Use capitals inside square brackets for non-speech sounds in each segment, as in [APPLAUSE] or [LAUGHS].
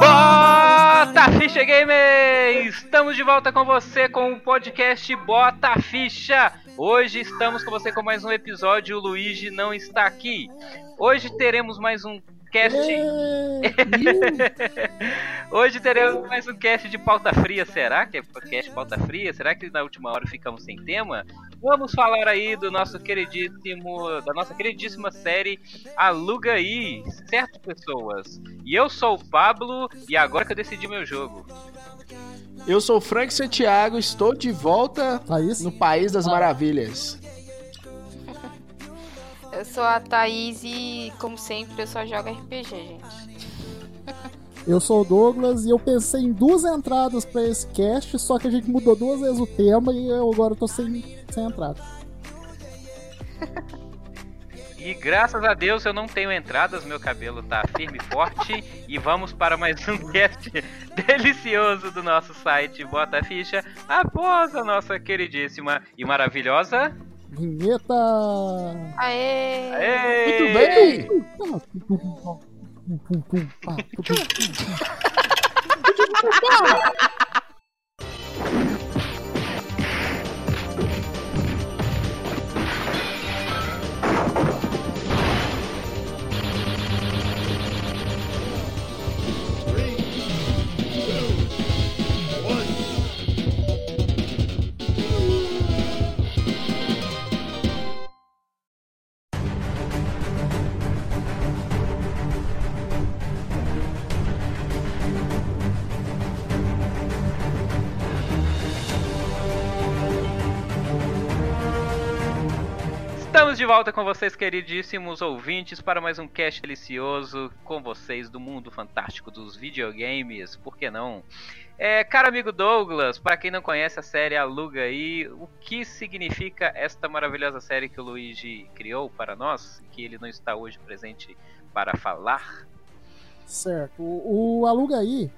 Bota Ficha Gamer! Estamos de volta com você com o podcast Bota Ficha. Hoje estamos com você com mais um episódio. O Luigi não está aqui. Hoje teremos mais um cast. [LAUGHS] Hoje teremos mais um cast de pauta fria. Será que é podcast pauta fria? Será que na última hora ficamos sem tema? Vamos falar aí do nosso queridíssimo, da nossa queridíssima série Aluga aí, certo pessoas? E eu sou o Pablo e agora que eu decidi meu jogo. Eu sou o Frank Santiago, estou de volta Thaís? no País das Maravilhas. Eu sou a Thaís e, como sempre, eu só jogo RPG, gente. [LAUGHS] Eu sou o Douglas e eu pensei em duas entradas pra esse cast, só que a gente mudou duas vezes o tema e eu agora tô sem, sem entrada. [LAUGHS] E graças a Deus eu não tenho entradas, meu cabelo tá firme e forte. E vamos para mais um [LAUGHS] cast delicioso do nosso site Bota Ficha, após a nossa queridíssima e maravilhosa. Vinheta! Aê! Aê! Muito bem! Estamos de volta com vocês, queridíssimos ouvintes, para mais um cast delicioso com vocês do mundo fantástico dos videogames, por que não? É, caro amigo Douglas, para quem não conhece a série Aluga aí, o que significa esta maravilhosa série que o Luigi criou para nós, que ele não está hoje presente para falar? Certo. O, o Aluga aí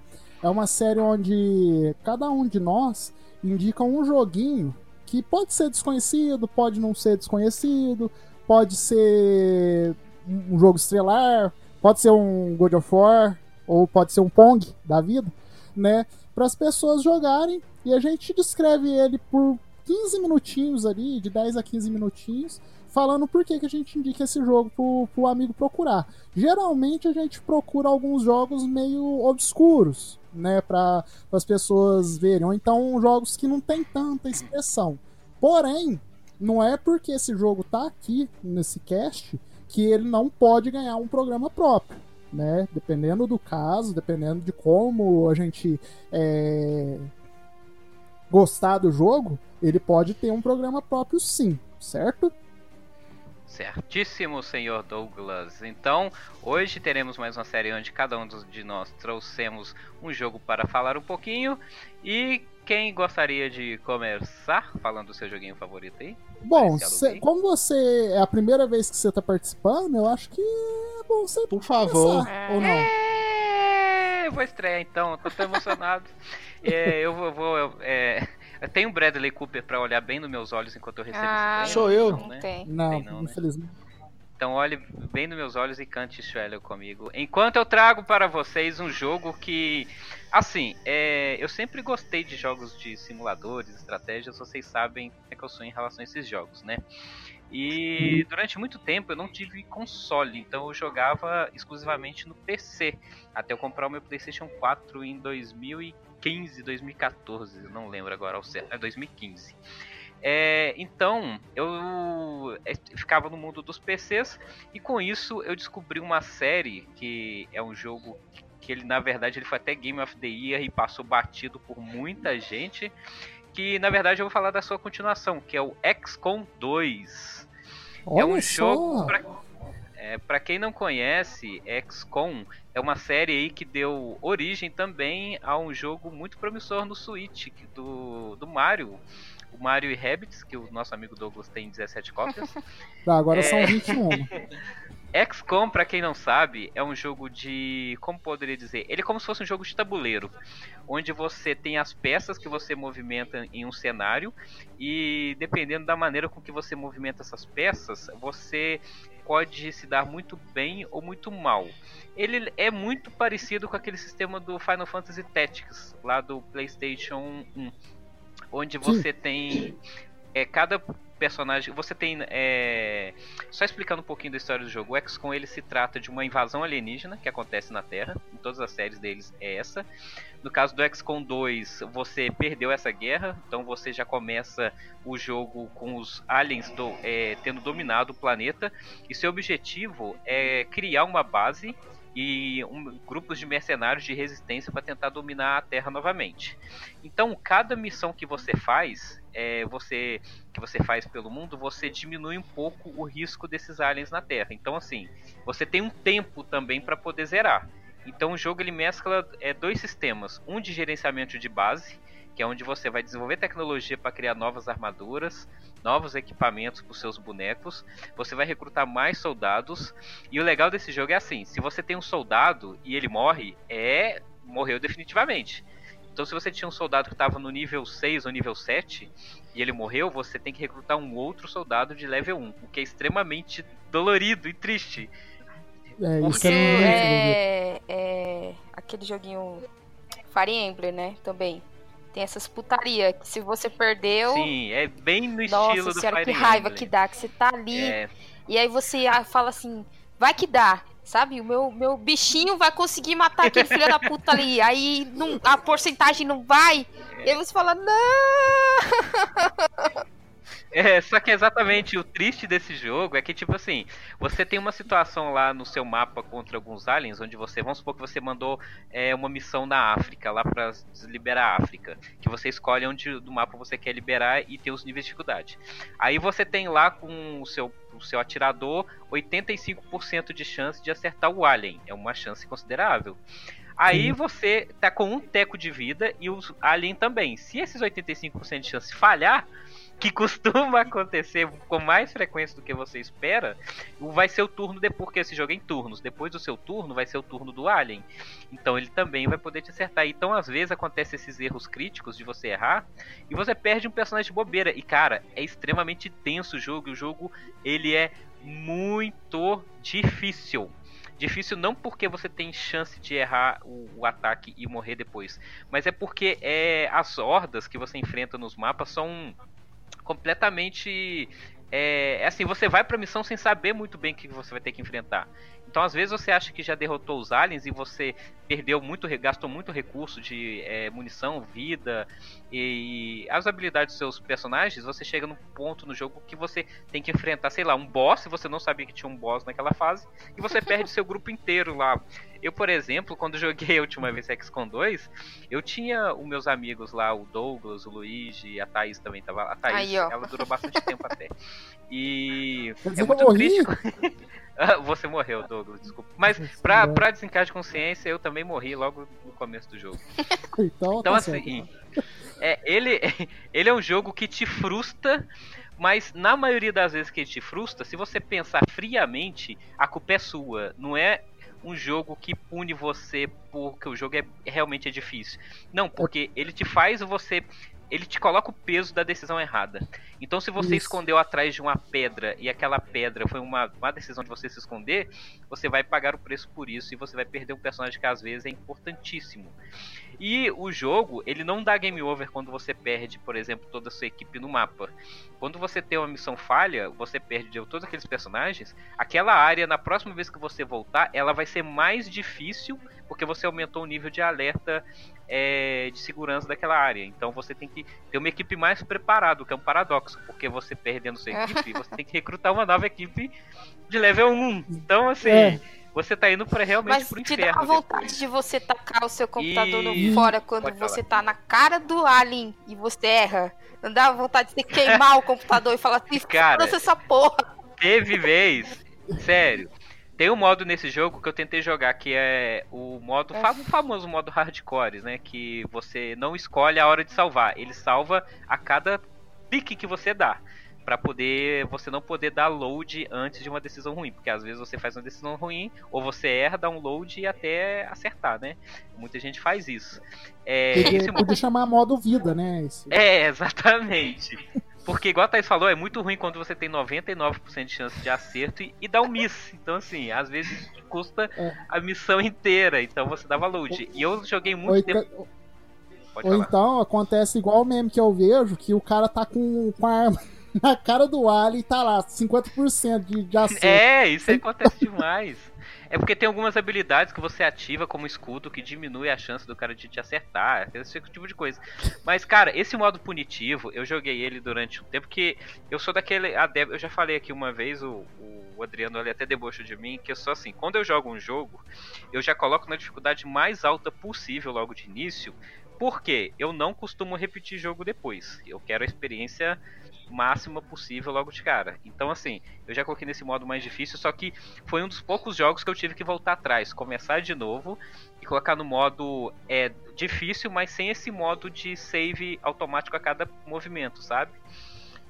é uma série onde cada um de nós indica um joguinho que pode ser desconhecido, pode não ser desconhecido, pode ser um jogo estrelar, pode ser um God of War, ou pode ser um Pong da vida, né? Para as pessoas jogarem e a gente descreve ele por 15 minutinhos ali, de 10 a 15 minutinhos, falando por que, que a gente indica esse jogo pro, pro amigo procurar. Geralmente a gente procura alguns jogos meio obscuros, né, para as pessoas verem, ou então jogos que não tem tanta expressão. Porém, não é porque esse jogo tá aqui nesse cast que ele não pode ganhar um programa próprio, né? Dependendo do caso, dependendo de como a gente é, gostar do jogo, ele pode ter um programa próprio sim, certo? Certíssimo, senhor Douglas. Então, hoje teremos mais uma série onde cada um de nós trouxemos um jogo para falar um pouquinho. E quem gostaria de começar falando do seu joguinho favorito aí? Bom, cê- como você é a primeira vez que você tá participando, eu acho que é bom você Por favor. começar, ou não? É, eu vou estrear então, eu tô tão emocionado. [LAUGHS] É, eu vou. vou, eu, é, eu tenho o Bradley Cooper pra olhar bem nos meus olhos enquanto eu recebo Ah, esse Sou prêmio, eu. então, Não né? tem. Não, Tem não, né? infelizmente. Então olhe bem nos meus olhos e cante Shreller comigo. Enquanto eu trago para vocês um jogo que. Assim, é, eu sempre gostei de jogos de simuladores, estratégias, vocês sabem como é que eu sou em relação a esses jogos, né? E durante muito tempo eu não tive console, então eu jogava exclusivamente no PC. Até eu comprar o meu PlayStation 4 em 2015, 2014, eu não lembro agora ao certo, é 2015. É, então, eu é, ficava no mundo dos PCs e com isso eu descobri uma série que é um jogo que ele na verdade ele foi até Game of the Year e passou batido por muita gente, que na verdade eu vou falar da sua continuação, que é o XCOM 2. Olha é um só. jogo pra, é, pra quem não conhece, XCOM é uma série aí que deu origem também a um jogo muito promissor no Switch do, do Mario. O Mario e Rabbids, que o nosso amigo Douglas tem 17 cópias. [LAUGHS] Tá, agora É. são 21. XCOM, pra quem não sabe, é um jogo de. Como poderia dizer? Ele é como se fosse um jogo de tabuleiro. Onde você tem as peças que você movimenta em um cenário. E dependendo da maneira com que você movimenta essas peças, você pode se dar muito bem ou muito mal. Ele é muito parecido com aquele sistema do Final Fantasy Tactics, lá do PlayStation 1. Onde você tem. É, cada personagem. Você tem. É... Só explicando um pouquinho da história do jogo, o XCOM ele se trata de uma invasão alienígena que acontece na Terra. Em todas as séries deles é essa. No caso do XCOM 2, você perdeu essa guerra, então você já começa o jogo com os aliens do, é, tendo dominado o planeta. E seu objetivo é criar uma base e um, grupos de mercenários de resistência para tentar dominar a Terra novamente. Então, cada missão que você faz, é, você que você faz pelo mundo, você diminui um pouco o risco desses aliens na Terra. Então, assim, você tem um tempo também para poder zerar. Então, o jogo ele mescla é, dois sistemas: um de gerenciamento de base que é onde você vai desenvolver tecnologia para criar novas armaduras, novos equipamentos para os seus bonecos. Você vai recrutar mais soldados. E o legal desse jogo é assim: se você tem um soldado e ele morre, é morreu definitivamente. Então, se você tinha um soldado que estava no nível 6 ou nível 7 e ele morreu, você tem que recrutar um outro soldado de level 1, o que é extremamente dolorido e triste. É, Porque isso é, é, é aquele joguinho Fire Emblem, né? Também. Tem essas putaria que se você perdeu. Sim, é bem no Nossa estilo do senhora, Fire que raiva Emblem. que dá, que você tá ali. É, E aí você ah, fala assim, vai que dá. Sabe, o meu, meu bichinho vai conseguir matar aquele filho da puta ali. [LAUGHS] Aí não, a porcentagem não vai. E aí você fala, não! É, só que exatamente o triste desse jogo é que, tipo assim, você tem uma situação lá no seu mapa contra alguns aliens, onde você, vamos supor que você mandou é, uma missão na África, lá pra liberar a África, que você escolhe onde do mapa você quer liberar e tem os níveis de dificuldade. Aí você tem lá com o seu, o seu atirador 85% de chance de acertar o alien, é uma chance considerável. Aí Sim. você tá com um teco de vida e o alien também. Se esses 85% de chance falhar, que costuma [LAUGHS] acontecer com mais frequência do que você espera, vai ser o turno depois, porque esse jogo é em turnos. Depois do seu turno, vai ser o turno do Alien. Então ele também vai poder te acertar. Então, às vezes, acontece esses erros críticos de você errar e você perde um personagem de bobeira. E, cara, é extremamente tenso o jogo. E o jogo, ele é muito difícil. Difícil não porque você tem chance de errar o, o ataque e morrer depois, mas é porque é, as hordas que você enfrenta nos mapas são completamente. É, é assim, você vai pra missão sem saber muito bem o que você vai ter que enfrentar. Então, às vezes, você acha que já derrotou os aliens e você perdeu muito, gastou muito recurso de é, munição, vida e as habilidades dos seus personagens. Você chega num ponto no jogo que você tem que enfrentar, sei lá, um boss, se você não sabia que tinha um boss naquela fase, e você [LAUGHS] perde seu grupo inteiro lá. Eu, por exemplo, quando joguei a última vez XCOM 2, eu tinha os meus amigos lá, o Douglas, o Luigi, a Thaís também tava lá. A Thaís, Aí, ela durou bastante tempo até. E Quer é muito morri? triste. Ah, [LAUGHS] Você morreu, Douglas, desculpa. Mas pra, pra de consciência, eu também morri logo no começo do jogo. Então, [LAUGHS] Então, tá assim, certo. é, ele, [LAUGHS] ele é um jogo que te frustra, mas na maioria das vezes que ele te frustra, se você pensar friamente, a culpa é sua. Não é um jogo que pune você porque o jogo é realmente é difícil. Não, porque ele te faz você. Ele te coloca o peso da decisão errada. Então, se você Isso. escondeu atrás de uma pedra e aquela pedra foi uma, uma decisão de você se esconder, você vai pagar o preço por isso e você vai perder um personagem que às vezes é importantíssimo. E o jogo, ele não dá game over quando você perde, por exemplo, toda a sua equipe no mapa. Quando você tem uma missão falha, você perde todos aqueles personagens, aquela área, na próxima vez que você voltar, ela vai ser mais difícil, porque você aumentou o nível de alerta é, de segurança daquela área. Então você tem que ter uma equipe mais preparada, o que é um paradoxo, porque você perdendo sua [LAUGHS] equipe, você tem que recrutar uma nova equipe de level 1. Então, assim, É. você tá indo pra, realmente Mas pro te inferno. dá vontade depois. de você tacar o seu computador E- no fora quando você tá na cara do alien e você erra. Não dá vontade de você queimar o computador e falar assim, Cara, essa porra. Teve vez, sério. Tem um modo nesse jogo que eu tentei jogar que é o modo É. o famoso modo hardcore, né? Que você não escolhe a hora de salvar, ele salva a cada pique que você dá. Para poder você não poder dar load antes de uma decisão ruim, porque às vezes você faz uma decisão ruim ou você erra, dá um load e até acertar, né? Muita gente faz isso. É, podia, podia chamar modo vida, né? Esse... É, exatamente. Porque, igual a Thaís falou, é muito ruim quando você tem 99% de chance de acerto e, e dá um miss. Então, assim, às vezes custa é. a missão inteira. Então você dava load. E eu joguei muito tempo. Pode Ou falar. então acontece igual o meme que eu vejo, que o cara tá com, com a arma [LAUGHS] na cara do alien e tá lá, 50% de, de acerto. É, isso acontece demais. É porque tem algumas habilidades que você ativa como escudo que diminui a chance do cara de te acertar, esse tipo de coisa. Mas, cara, esse modo punitivo, eu joguei ele durante um tempo que eu sou daquele eu já falei aqui uma vez, o, o Adriano ali até debochou de mim, que eu sou assim, quando eu jogo um jogo, eu já coloco na dificuldade mais alta possível logo de início, porque eu não costumo repetir jogo depois. Eu quero a experiência máxima possível logo de cara. Então, assim, eu já coloquei nesse modo mais difícil, só que foi um dos poucos jogos que eu tive que voltar atrás, começar de novo e colocar no modo é, difícil, mas sem esse modo de save automático a cada movimento, sabe?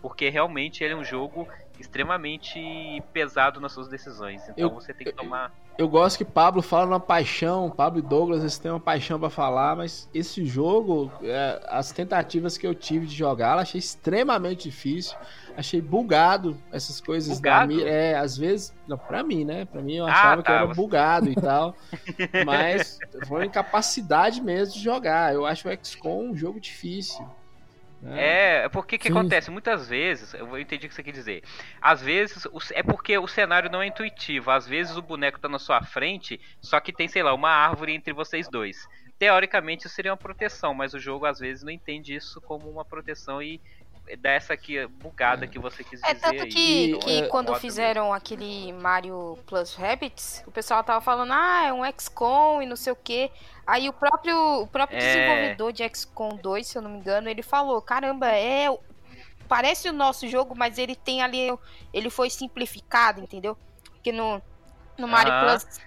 Porque realmente ele é um jogo extremamente pesado nas suas decisões. Então eu, você tem que tomar. Eu, eu, gosto que Pablo fala uma paixão, Pablo e Douglas eles têm uma paixão para falar, mas esse jogo, é, as tentativas que eu tive de jogar, eu achei extremamente difícil. Achei bugado essas coisas bugado? da É, às vezes, não, pra mim, né? Pra mim eu ah, achava ah, tá, que era bugado e [LAUGHS] tal. mas foi uma incapacidade mesmo de jogar. Eu acho o XCOM um jogo difícil. É, é porque que acontece? Muitas vezes, eu entendi o que você quer dizer. Às vezes, é porque o cenário não é intuitivo. Às vezes o boneco tá na sua frente, só que tem, sei lá, uma árvore entre vocês dois. Teoricamente isso seria uma proteção, mas o jogo às vezes não entende isso como uma proteção e dessa aqui bugada que você quis é, dizer. É tanto que, aí, que é, quando fizeram mesmo. aquele Mario Plus Rabbits, o pessoal tava falando, ah, é um XCOM e não sei o que. Aí o próprio, o próprio é... desenvolvedor de XCOM 2, se eu não me engano, ele falou, caramba, é parece o nosso jogo, mas ele tem ali, ele foi simplificado, entendeu? Porque no, no Mario ah, Plus...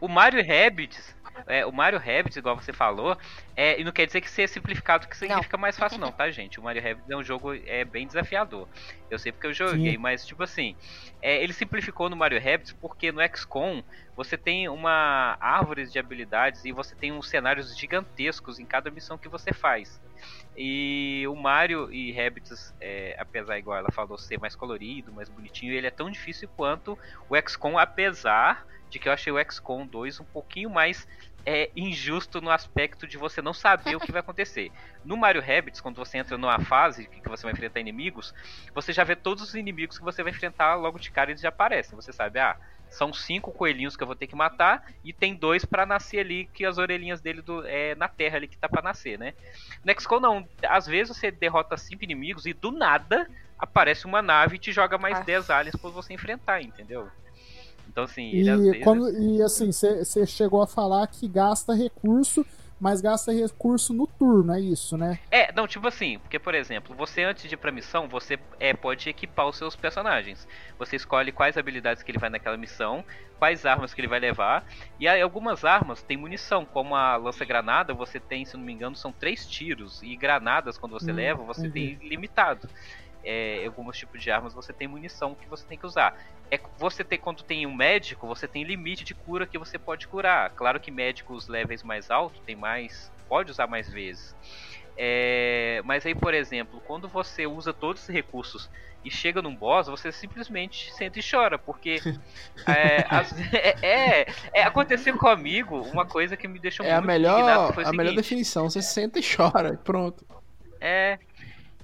O Mario Rabbids é, o Mario Rabbids, igual você falou, é, e não quer dizer que seja simplificado que significa não. mais fácil, não, tá, gente? O Mario Rabbids é um jogo é, bem desafiador. Eu sei porque eu joguei, Sim. mas, tipo assim, é, ele simplificou no Mario Rabbids porque no XCOM você tem uma árvore de habilidades e você tem uns cenários gigantescos em cada missão que você faz. E o Mario e Rabbids, é, apesar, igual ela falou, ser mais colorido, mais bonitinho, ele é tão difícil quanto o XCOM, apesar de que eu achei o XCOM 2 um pouquinho mais é, injusto no aspecto de você não saber o que vai acontecer. No Mario Rabbids, quando você entra numa fase que você vai enfrentar inimigos, você já vê todos os inimigos que você vai enfrentar logo de cara eles já aparecem. Você sabe, ah, são cinco coelhinhos que eu vou ter que matar e tem dois para nascer ali que as orelhinhas dele do, é na terra ali que tá para nascer, né? No XCOM não, às vezes você derrota cinco inimigos e do nada aparece uma nave e te joga mais 10 aliens para você enfrentar, entendeu? Então, assim, e, vezes... quando, e assim, você chegou a falar que gasta recurso, mas gasta recurso no turno, é isso, né? É, não, tipo assim, porque, por exemplo, você antes de ir pra missão, você é, pode equipar os seus personagens. Você escolhe quais habilidades que ele vai naquela missão, quais armas que ele vai levar, e aí, algumas armas têm munição, como a lança-granada, você tem, se não me engano, são três tiros, e granadas, quando você hum, leva, você entendi. tem limitado é, alguns tipos de armas você tem munição que você tem que usar. É você tem quando tem um médico, você tem limite de cura que você pode curar. Claro que médicos levels mais altos tem mais, pode usar mais vezes. É, mas aí, por exemplo, quando você usa todos esses recursos e chega num boss, você simplesmente senta e chora, porque [LAUGHS] é, as, é, é, é, aconteceu comigo uma coisa que me deixou é muito a melhor, a melhor definição, você senta e chora, pronto. É,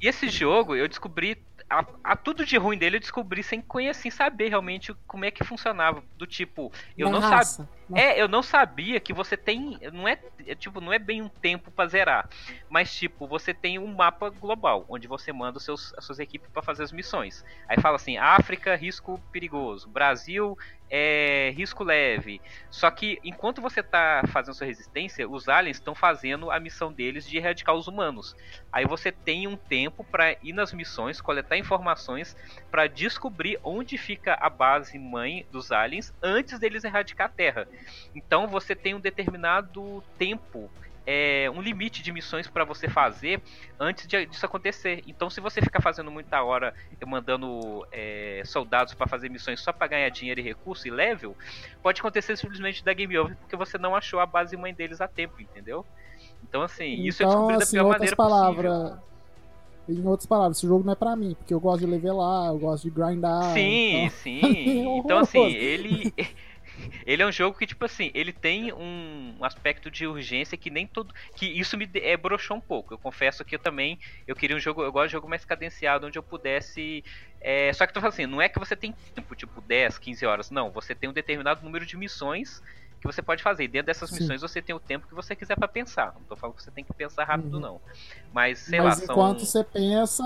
e esse jogo eu descobri. A, a, tudo de ruim dele eu descobri sem conhecer, sem saber realmente como é que funcionava. Do tipo, eu não sabia. É, eu não sabia que você tem. Não é, é tipo, não é bem um tempo para zerar. Mas, tipo, você tem um mapa global, onde você manda os seus, as suas equipes para fazer as missões. Aí fala assim: África, risco perigoso. Brasil, é, risco leve. Só que enquanto você tá fazendo sua resistência, os aliens estão fazendo a missão deles de erradicar os humanos. Aí você tem um tempo para ir nas missões, coletar informações para descobrir onde fica a base mãe dos aliens antes deles erradicar a Terra. Então você tem um determinado tempo é, um limite de missões para você fazer antes de, disso acontecer. Então, se você ficar fazendo muita hora mandando é, soldados para fazer missões só para ganhar dinheiro e recurso e level, pode acontecer simplesmente da game over porque você não achou a base mãe deles a tempo, entendeu? Então, assim, então, isso é descobrir assim, da pior outras maneira palavras, possível. Em outras palavras, esse jogo não é pra mim, porque eu gosto de levelar, eu gosto de grindar. Sim, então... sim. [LAUGHS] Então, assim, ele. Ele é um jogo que, tipo assim, ele tem um aspecto de urgência que nem todo. Que isso me é, broxou um pouco. Eu confesso que eu também. Eu queria um jogo. Eu gosto de jogo mais cadenciado, onde eu pudesse. É, só que tu fala assim, não é que você tem tempo, tipo, 10, 15 horas. Não, você tem um determinado número de missões que você pode fazer. E dentro dessas Sim. missões você tem o tempo que você quiser pra pensar. Não tô falando que você tem que pensar rápido, Uhum. não. Mas, sei Mas lá, são. enquanto você pensa,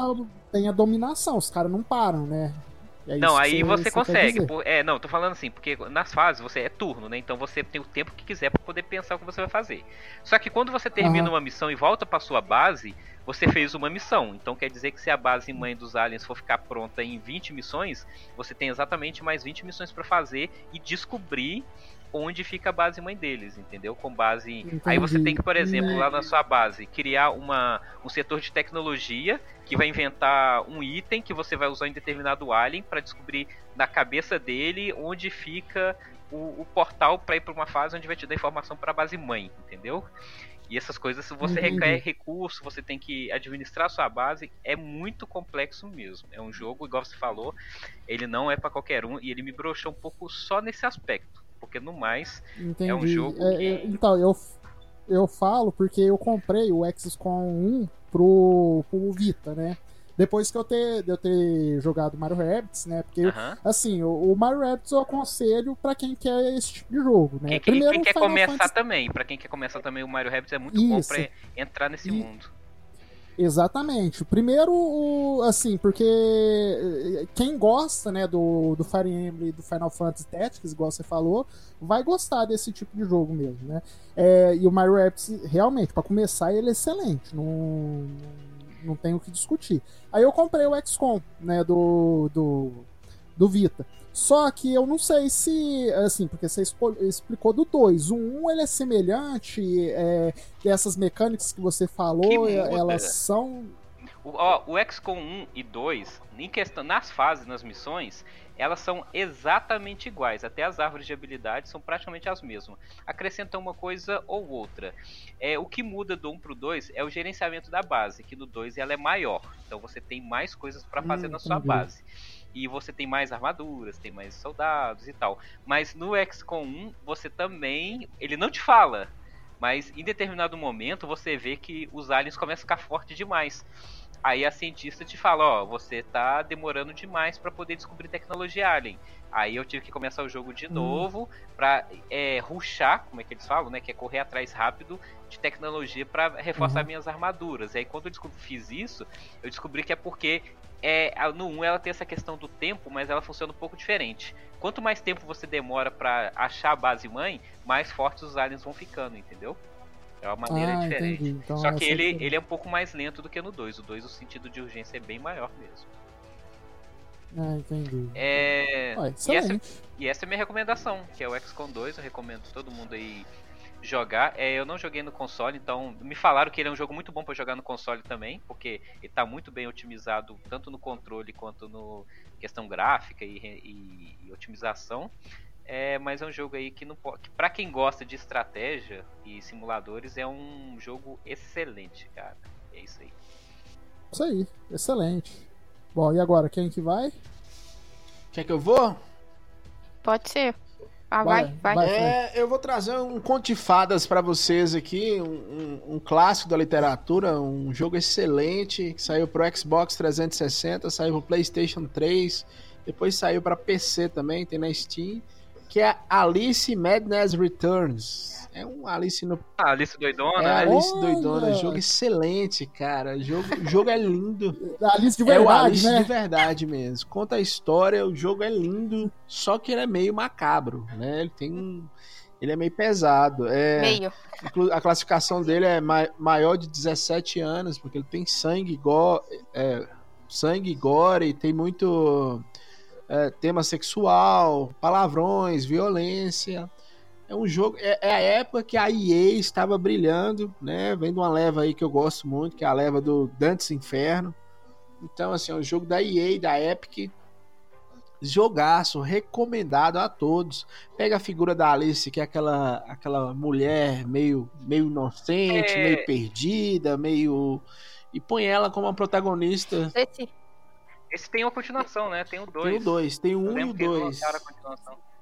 tem a dominação, os caras não param, né? É Não, aí você quer consegue. é, não, tô falando assim, porque nas fases você é turno, né? Então você tem o tempo que quiser pra poder pensar o que você vai fazer. Só que quando você termina Aham. uma missão e volta pra sua base, você fez uma missão. Então quer dizer que se a base mãe dos aliens for ficar pronta em 20 missões, você tem exatamente mais 20 missões pra fazer e descobrir onde fica a base mãe deles, entendeu? Com base em... Aí você tem que, por exemplo, lá na sua base, criar uma, um setor de tecnologia que vai inventar um item que você vai usar em determinado alien pra descobrir na cabeça dele onde fica o, o portal pra ir pra uma fase onde vai te dar informação pra base mãe, entendeu? E essas coisas, você Entendi. requer recurso, você tem que administrar a sua base, é muito complexo mesmo. É um jogo, igual você falou, ele não é pra qualquer um e ele me broxou um pouco só nesse aspecto, porque no mais Entendi. é um jogo É, que- é, então, eu, eu falo porque eu comprei o XCOM 1 pro, pro Vita, né? Depois que eu ter, de eu ter jogado Mario Rabbids, né? Porque, aham. assim, o, o Mario Rabbids eu aconselho pra quem quer esse tipo de jogo, né? Quem, Primeiro quem quer Final começar Fantasy- também, pra quem quer começar também o Mario Rabbids é muito bom Isso. pra entrar nesse E- mundo. Exatamente. Primeiro, assim, porque eh, quem gosta, né, do, do Fire Emblem do Final Fantasy Tactics, igual você falou, vai gostar desse tipo de jogo mesmo, né? É, e o Mario Rabbids, realmente, pra começar, ele é excelente. Não, não tem o que discutir. Aí eu comprei o XCOM, né, do, do, do Vita. Só que eu não sei se, assim, porque você explicou do 2. O 1 um, ele é semelhante, é, dessas mecânicas que você falou, Que elas são. O, ó, o XCOM 1 e 2, em questão, nas fases, nas missões, elas são exatamente iguais. Até as árvores de habilidade são praticamente as mesmas. Acrescentam uma coisa ou outra. É, o que muda do 1 pro 2 é o gerenciamento da base, que no 2 ela é maior. Então você tem mais coisas para fazer Hum, na sua entendi. base. E você tem mais armaduras, tem mais soldados e tal. Mas no XCOM 1, você também. Ele não te fala. Mas em determinado momento você vê que os aliens começam a ficar fortes demais. Aí a cientista te fala, ó, você tá demorando demais pra poder descobrir tecnologia alien. Aí eu tive que começar o jogo de Hum. novo pra é, rushar, como é que eles falam, né? Que é correr atrás rápido de tecnologia pra reforçar Uhum. minhas armaduras. E aí quando eu descobri, fiz isso, eu descobri que é porque é, no 1 ela tem essa questão do tempo, mas ela funciona um pouco diferente. Quanto mais tempo você demora pra achar a base mãe, mais fortes os aliens vão ficando, entendeu? É uma maneira ah, diferente. entendi. Então, Só que é ele, diferente. ele é um pouco mais lento do que no 2. O 2, o sentido de urgência é bem maior mesmo. Ah, entendi. É... Ué, e, essa, e essa é a minha recomendação, que é o XCOM 2. Eu recomendo todo mundo aí jogar. É, eu não joguei no console, então me falaram que ele é um jogo muito bom pra jogar no console também, porque ele tá muito bem otimizado, tanto no controle quanto no questão gráfica e, e- e otimização. É, mas é um jogo aí que não pode. Que pra quem gosta de estratégia e simuladores, é um jogo excelente, cara. É isso aí. Isso aí, excelente. Bom, e agora, quem que vai? Quer que eu vou? Pode ser. Ah, vai, Vai, vai. vai. É, eu vou trazer um conto de fadas pra vocês aqui, um, um- um clássico da literatura, um jogo excelente que saiu pro Xbox 360, saiu pro PlayStation 3, depois saiu pra PC também, tem na Steam, que é Alice Madness Returns. É um Alice no Ah, Alice Doidona, é né? Alice Olha! Doidona, jogo excelente, cara. Jogo, o jogo é lindo. [LAUGHS] Alice de é o verdade, Alice né? de verdade mesmo. Conta a história, o jogo é lindo, só que ele é meio macabro, né? Ele tem um. Ele é meio pesado. É, Meio. A classificação dele é ma- maior de 17 anos, porque ele tem sangue, go é, sangue, gore, tem muito é, tema sexual, palavrões, violência. É um jogo. É, é, a época que a EA estava brilhando, né? Vem de uma leva aí que eu gosto muito, que é a leva do Dantes Inferno. Então, assim, é um jogo da EA, da Epic. Jogaço, recomendado a todos. Pega a figura da Alice, que é aquela, aquela mulher meio, meio inocente, é... meio perdida, meio. E põe ela como a protagonista. Esse, esse tem uma continuação, né? Tem o 2. Tem o 2, tem o 1 um e o 2.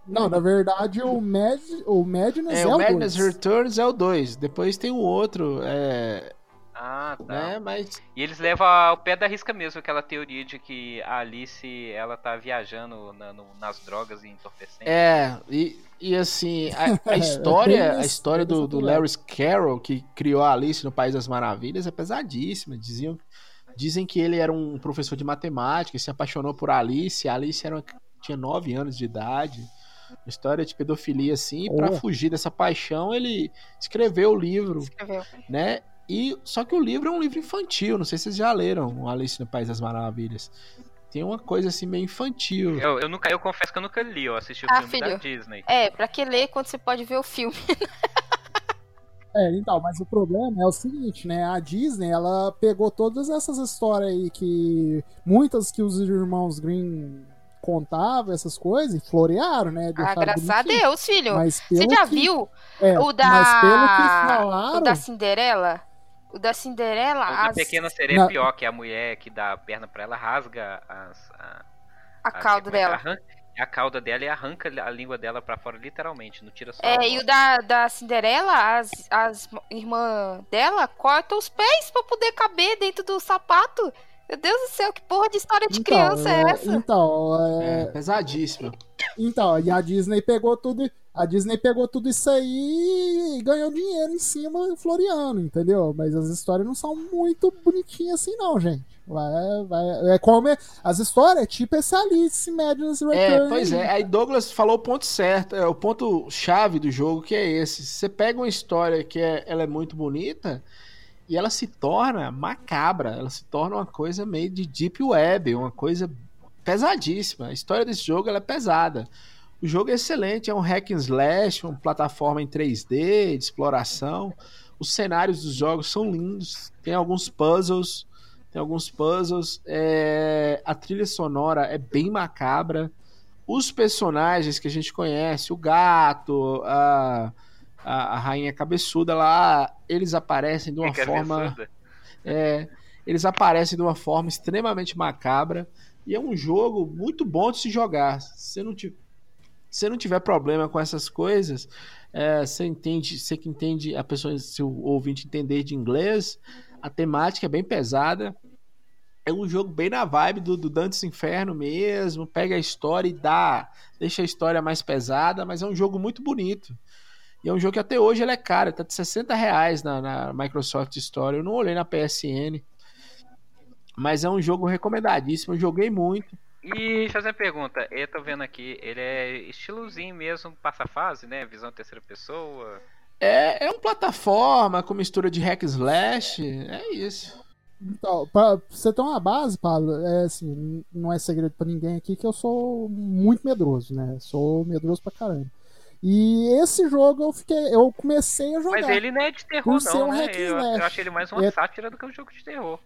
Não, na verdade o, Mad, o Madness é, é o, o Madness dois. Returns é o 2. Depois tem o outro. É... Ah, tá. Né? Mas... E eles levam ao pé da risca mesmo aquela teoria de que a Alice ela tá viajando na, no, nas drogas e entorpecentes. É, e, e assim, a, a [LAUGHS] história, a história do, do Lewis Carroll, que criou a Alice no País das Maravilhas, é pesadíssima. Diziam, dizem que ele era um professor de matemática, se apaixonou por Alice. A Alice era uma, tinha 9 anos de idade história de pedofilia assim, oh. para fugir dessa paixão, ele escreveu o livro, escreveu. né? E só que o livro é um livro infantil, não sei se vocês já leram Alice no País das Maravilhas. Tem uma coisa assim meio infantil. Eu, eu nunca, eu confesso que eu nunca li, eu assisti o ah, filme filho, da Disney. É, para que ler quando você pode ver o filme? [LAUGHS] É, então, mas o problema é o seguinte, né? A Disney, ela pegou todas essas histórias aí que. Muitas que os irmãos Green contava essas coisas e florearam, né? Ah, graças a Deus, filho. Mas Você já que... viu é, o da. Mas pelo que falaram... O da Cinderela? O da Cinderela. O as... da pequena sereia é pior, que a mulher que dá a perna pra ela rasga as, a, a, a cauda é dela. Arranca, a cauda dela e arranca a língua dela pra fora, literalmente. Não tira só. É, e o da, da Cinderela, as, as irmãs dela cortam os pés pra poder caber dentro do sapato. Meu Deus do céu, que porra de história de então, criança é, é essa? Então, é... é pesadíssimo. Então, e a Disney pegou tudo, a Disney pegou tudo isso aí e ganhou dinheiro em cima floreando, entendeu? Mas as histórias não são muito bonitinhas assim não, gente. Vai, vai, é como é, as histórias é tipo esse Alice Madness Return. É, pois é. Aí Douglas falou o ponto certo, é o ponto chave do jogo que é esse. Você pega uma história que é, ela é muito bonita, e ela se torna macabra, ela se torna uma coisa meio de deep web, uma coisa pesadíssima. A história desse jogo é pesada. O jogo é excelente, é um hack and slash, uma plataforma em 3D, de exploração. Os cenários dos jogos são lindos, tem alguns puzzles, tem alguns puzzles. É... A trilha sonora é bem macabra. Os personagens que a gente conhece, o gato, a a, a rainha cabeçuda lá, eles aparecem de uma é forma. É, eles aparecem de uma forma extremamente macabra. E é um jogo muito bom de se jogar. Se não, tiver, se não tiver problema com essas coisas, é, você entende, você que entende, a pessoa, se o ouvinte entender de inglês, a temática é bem pesada. É um jogo bem na vibe do, do Dantes Inferno mesmo. Pega a história e dá. Deixa a história mais pesada, mas é um jogo muito bonito. E é um jogo que até hoje ele é caro, tá de 60 reais na, na Microsoft Store. Eu não olhei na PSN. Mas é um jogo recomendadíssimo, eu joguei muito. E fazer uma pergunta, eu tô vendo aqui, ele é estilozinho mesmo, passa fase, né? Visão terceira pessoa. É, é uma plataforma com mistura de hack slash, é isso. Então, pra você ter uma base, Paulo, é assim, não é segredo para ninguém aqui que eu sou muito medroso, né? Sou medroso pra caramba. E esse jogo eu fiquei, eu comecei a jogar. Mas ele não é de terror, não, um né? Eu, eu achei ele mais uma é... sátira do que um jogo de terror.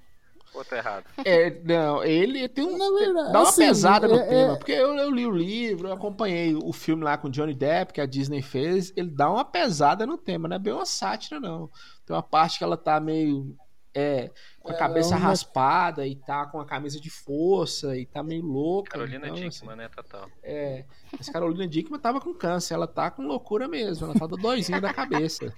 Ou tô errado? É, não, ele tem um. Verdade, dá uma assim, pesada no é, tema. É... Porque eu, eu, li o livro, eu acompanhei o filme lá com Johnny Depp, que a Disney fez. Ele dá uma pesada no tema, não é bem uma sátira, não. Tem uma parte que ela tá meio é, com a é, cabeça uma... raspada e tá com a camisa de força e tá meio louca. Carolina então, Dickman, assim, né, total. É, mas Carolina Dickman tava com câncer, ela tá com loucura mesmo, ela tá do doisinho da cabeça.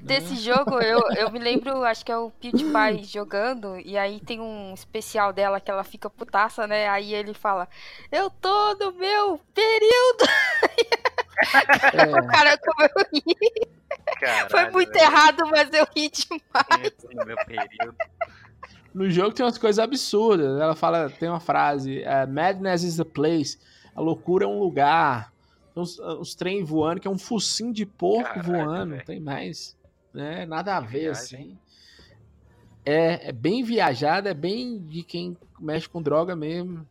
Desse né? jogo, eu, [LAUGHS] eu me lembro, acho que é o PewDiePie jogando, e aí tem um especial dela que ela fica putaça, né? Aí ele fala, eu tô no meu período! É. [LAUGHS] o cara como eu ri. Caralho, Foi muito velho. errado, mas eu ri demais. No meu período. No jogo tem umas coisas absurdas. Ela fala, tem uma frase: uh, Madness is the place. A loucura é um lugar. Uns, uns trem voando, que é um focinho de porco Caraca, voando. Véio. Não tem mais. Né? Nada a ver, Viagem. assim. É, é bem viajada, é bem de quem mexe com droga mesmo.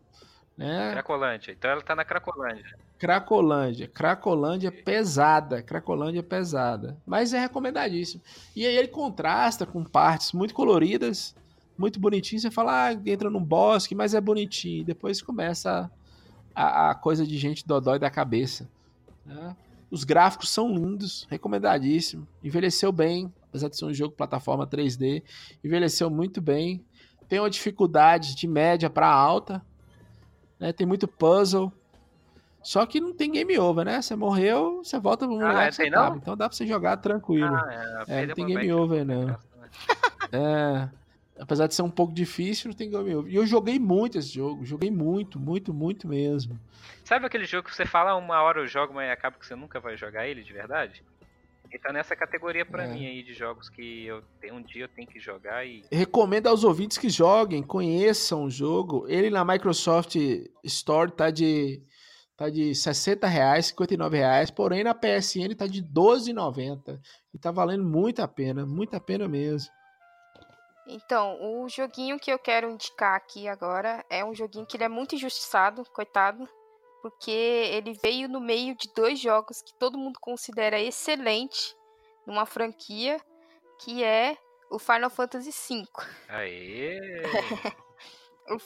Né? Cracolândia. Então ela tá na Cracolândia. Cracolândia. Cracolândia pesada. Cracolândia pesada. Mas é recomendadíssimo. E aí ele contrasta com partes muito coloridas, muito bonitinho. Você fala, ah, entra num bosque, mas é bonitinho. Depois começa a, a coisa de gente dodói da cabeça. Né? Os gráficos são lindos, recomendadíssimo. Envelheceu bem, apesar de ser um jogo plataforma 3D. Envelheceu muito bem. Tem uma dificuldade de média para alta. Né? Tem muito puzzle. Só que não tem game over, né? Você morreu, você volta Ah, lugar é, que você tava. não? Então dá pra você jogar tranquilo. Ah, é, É, não tem game over, não. É. Apesar de ser um pouco difícil, não tem game over. E eu joguei muito esse jogo. Joguei muito, muito, muito mesmo. Sabe aquele jogo que você fala uma hora eu jogo, mas acaba que você nunca vai jogar ele de verdade? Ele tá nessa categoria pra É. mim aí de jogos que eu tenho um dia eu tenho que jogar e. Recomendo aos ouvintes que joguem, conheçam o jogo. Ele na Microsoft Store tá de tá de 60 reais, 59 reais, porém na PSN tá de 12,90 e tá valendo muito a pena, muito a pena mesmo. Então, o joguinho que eu quero indicar aqui agora é um joguinho que ele é muito injustiçado, coitado, porque ele veio no meio de dois jogos que todo mundo considera excelente numa franquia, que é o Final Fantasy V. Aê! [LAUGHS] O.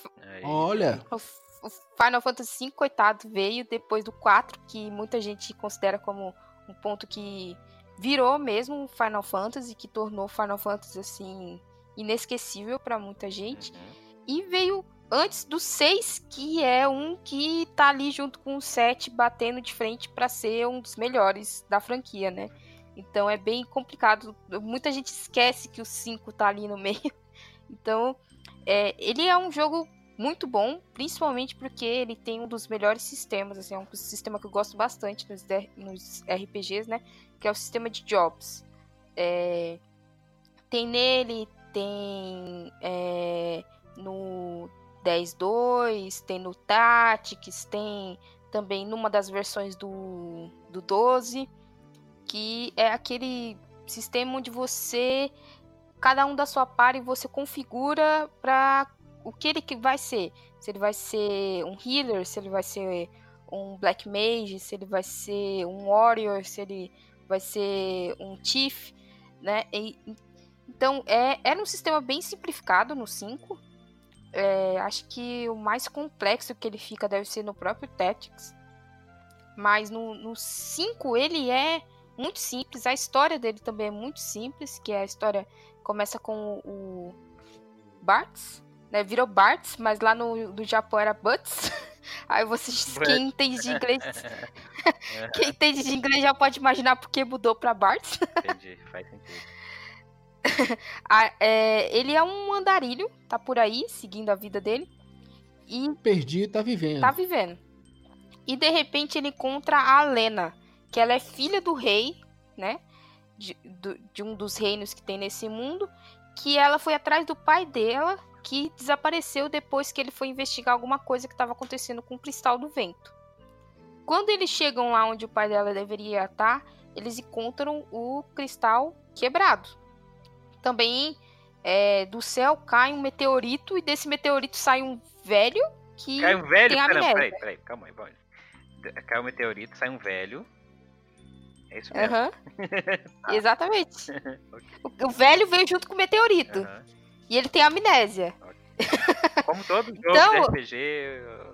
Olha, O o Final Fantasy V, coitado, veio depois do 4, que muita gente considera como um ponto que virou mesmo Final Fantasy, que tornou o Final Fantasy assim inesquecível pra muita gente. Uhum. E veio antes do 6, que é um que tá ali junto com o 7 batendo de frente pra ser um dos melhores da franquia, né? Então é bem complicado. Muita gente esquece que o 5 tá ali no meio. [LAUGHS] Então, é, ele é um jogo muito bom, principalmente porque ele tem um dos melhores sistemas, assim, é um sistema que eu gosto bastante nos, nos RPGs, né? Que é o sistema de jobs. É, tem nele, tem é, no 10.2, tem no Tactics, tem também numa das versões do, do 12, que é aquele sistema onde você, cada um da sua party, você configura para o que ele que vai ser. Se ele vai ser um healer, se ele vai ser um black mage, se ele vai ser um warrior, se ele vai ser um chief, né? E- então, é, era um sistema bem simplificado no 5. É, acho que o mais complexo que ele fica deve ser no próprio Tactics. Mas no, no 5 ele é muito simples. A história dele também é muito simples. Que a história começa com o, o Bartz. Né? Virou Bartz, mas lá no, no Japão era Butts. [LAUGHS] Aí vocês, quem entende de inglês, [LAUGHS] quem entende de inglês já pode imaginar porque mudou pra Bartz. Entendi, faz sentido. [LAUGHS] Ah, é, ele é um andarilho, tá por aí, seguindo a vida dele. E perdi, tá vivendo. tá vivendo. E de repente ele encontra a Lena, que ela é filha do rei, né? De, do- de um dos reinos que tem nesse mundo. Que ela foi atrás do pai dela, que desapareceu depois que ele foi investigar alguma coisa que estava acontecendo com o cristal do vento. Quando eles chegam lá onde o pai dela deveria estar, eles encontram o cristal quebrado. Também é, do céu cai um meteorito e desse meteorito sai um velho que Cai um velho? tem amnésia. peraí, peraí, calma aí, bora. Cai um meteorito, sai um velho. É isso mesmo. Aham. [LAUGHS] Exatamente. [LAUGHS] O, o velho veio junto com o meteorito. Aham. E ele tem amnésia. Como todo jogo Então- de RPG,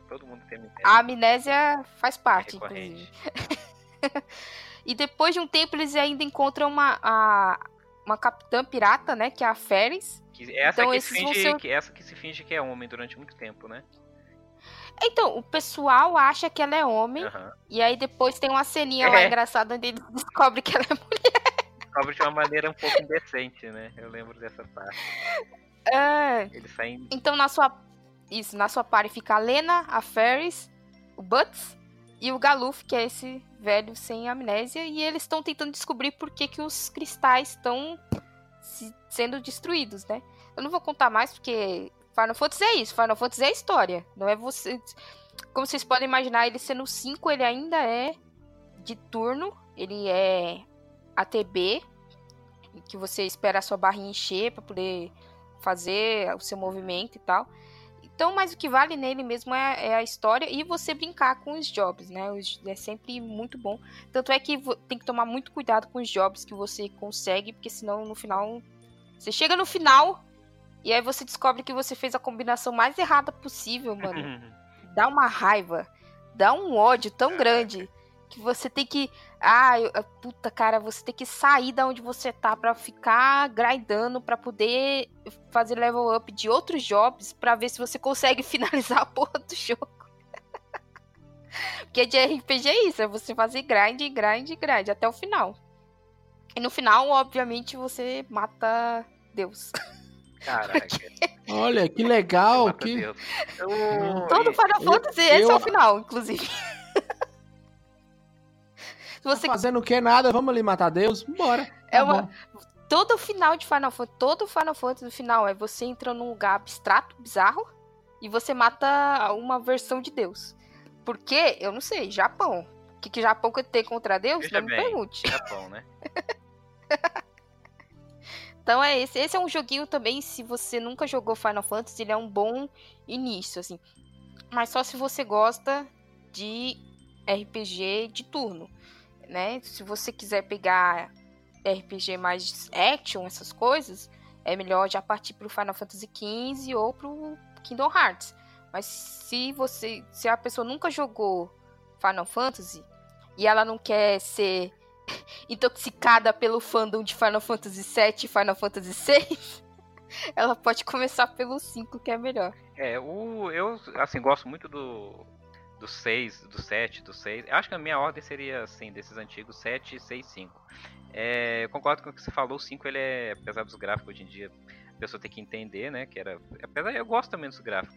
todo mundo tem amnésia. A amnésia faz parte, recorrente. inclusive. [LAUGHS] e depois de um tempo, eles ainda encontram uma, a- uma capitã pirata, né? Que é a Ferris. Que- essa, Então que vão finge, ser- que, essa que se finge que é homem durante muito tempo, né? Então, o pessoal acha que ela é homem. Aham. E aí depois tem uma ceninha lá É. engraçada onde ele descobre que ela é mulher. Descobre de uma maneira um pouco indecente, né? Eu lembro dessa parte. É. Eles saem. Então na sua. Isso, na sua party fica a Lena, a Ferris, o Butts e o Galuf, que é esse velho sem amnésia. E eles estão tentando descobrir por que, que os cristais estão se- sendo destruídos, né? Eu não vou contar mais porque Final Fantasy é isso. Final Fantasy é história. Não é você. Como vocês podem imaginar, ele sendo 5, ele ainda é de turno. Ele é ATB, que você espera a sua barrinha encher pra poder fazer o seu movimento e tal. Então, mas o que vale nele mesmo é, é, a história e você brincar com os jobs, né? É sempre muito bom. Tanto é que tem que tomar muito cuidado com os jobs que você consegue, porque senão no final. Você chega no final e aí você descobre que você fez a combinação mais errada possível, mano. [LAUGHS] dá uma raiva, dá um ódio tão grande que você tem que. Ah, eu, puta cara, você tem que sair da onde você tá para ficar grindando para poder fazer level up de outros jobs para ver se você consegue [LAUGHS] finalizar a porra do jogo. Porque de RPG é isso, é você fazer grind, grind, grind até o final. E no final, obviamente, você mata Deus. Caraca. [LAUGHS] Olha, que legal. Que... Eu... Todo Final Fantasy, eu... esse é o final, inclusive. Você... Tá fazendo o que? Nada, vamos ali matar Deus? Bora. É tá uma... Todo final de Final Fantasy, todo Final Fantasy no final é você entra num lugar abstrato, bizarro, e você mata uma versão de Deus. Por quê? Eu não sei. Japão. O que, que Japão tem contra Deus? Veja não bem, me pergunte. Japão, né? [LAUGHS] então é esse. Esse é um joguinho também, se você nunca jogou Final Fantasy, ele é um bom início, assim. Mas só se você gosta de RPG de turno né? Se você quiser pegar RPG mais action, essas coisas, é melhor já partir pro Final Fantasy XV ou pro Kingdom Hearts. Mas se você, se a pessoa nunca jogou Final Fantasy e ela não quer ser [LAUGHS] intoxicada pelo fandom de Final Fantasy VII e Final Fantasy VI, [LAUGHS] ela pode começar pelo 5, que é melhor. É, o, eu assim gosto muito do do 6, do 7, do 6. Acho que a minha ordem seria assim, desses antigos 7, 6, 5. É, eu concordo com o que você falou, o 5 ele é, apesar dos gráficos hoje em dia, a pessoa tem que entender, né, que era, apesar eu gosto também dos gráficos.